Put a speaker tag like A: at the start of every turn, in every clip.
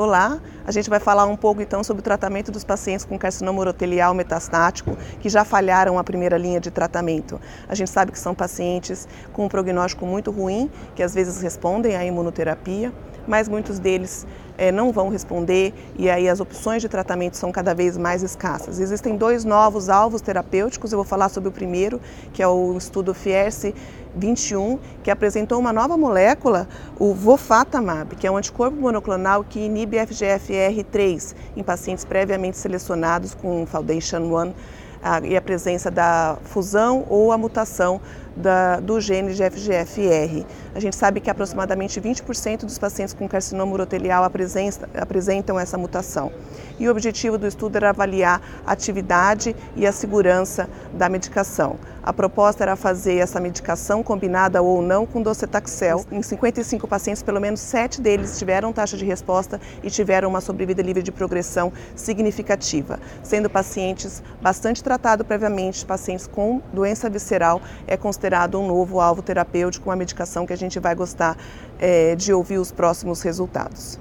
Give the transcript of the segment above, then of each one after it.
A: Olá, a gente vai falar um pouco então sobre o tratamento dos pacientes com carcinoma urotelial metastático que já falharam a primeira linha de tratamento. A gente sabe que são pacientes com um prognóstico muito ruim, que às vezes respondem à imunoterapia, mas muitos deles é, não vão responder e aí as opções de tratamento são cada vez mais escassas. Existem dois novos alvos terapêuticos, eu vou falar sobre o primeiro, que é o estudo Fierce 21, que apresentou uma nova molécula, o Vofatamab, que é um anticorpo monoclonal que inibe FGFR3 em pacientes previamente selecionados com Foundation 1 a, e a presença da fusão ou a mutação da, do gene FGFR. A gente sabe que aproximadamente 20% dos pacientes com carcinoma urotelial apresentam, apresentam essa mutação. E o objetivo do estudo era avaliar a atividade e a segurança da medicação. A proposta era fazer essa medicação combinada ou não com docetaxel. Em 55 pacientes, pelo menos 7 deles tiveram taxa de resposta e tiveram uma sobrevida livre de progressão significativa, sendo pacientes bastante tratados previamente, pacientes com doença visceral é considerado um novo alvo terapêutico, uma medicação que a gente vai gostar é, de ouvir os próximos resultados.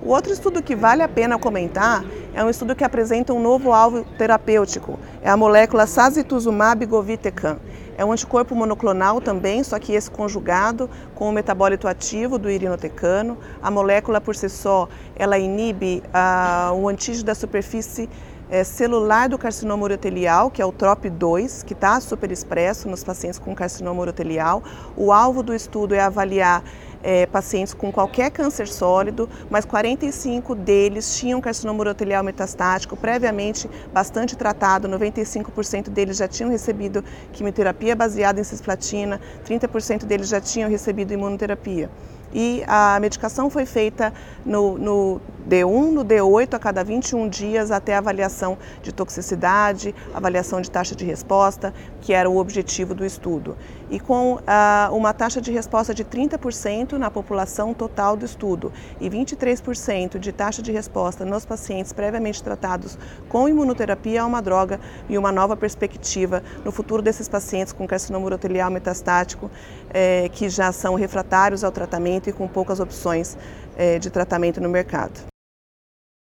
A: O outro estudo que vale a pena comentar é um estudo que apresenta um novo alvo terapêutico. É a molécula sazituzumab govitecan. É um anticorpo monoclonal também, só que esse conjugado com o metabólito ativo do irinotecano. A molécula por si só, ela inibe ah, o antígeno da superfície é, celular do carcinoma urotelial, que é o TROP2, que está superexpresso nos pacientes com carcinoma urotelial. O alvo do estudo é avaliar é, pacientes com qualquer câncer sólido, mas 45 deles tinham carcinoma urotelial metastático, previamente bastante tratado, 95% deles já tinham recebido quimioterapia baseada em cisplatina, 30% deles já tinham recebido imunoterapia e a medicação foi feita no, no, D1, no D8 a cada 21 dias até a avaliação de toxicidade, avaliação de taxa de resposta, que era o objetivo do estudo. E com ah, uma taxa de resposta de 30% na população total do estudo e 23% de taxa de resposta nos pacientes previamente tratados com imunoterapia a uma droga e uma nova perspectiva no futuro desses pacientes com carcinoma urotelial metastático eh, que já são refratários ao tratamento e com poucas opções eh, de tratamento no mercado.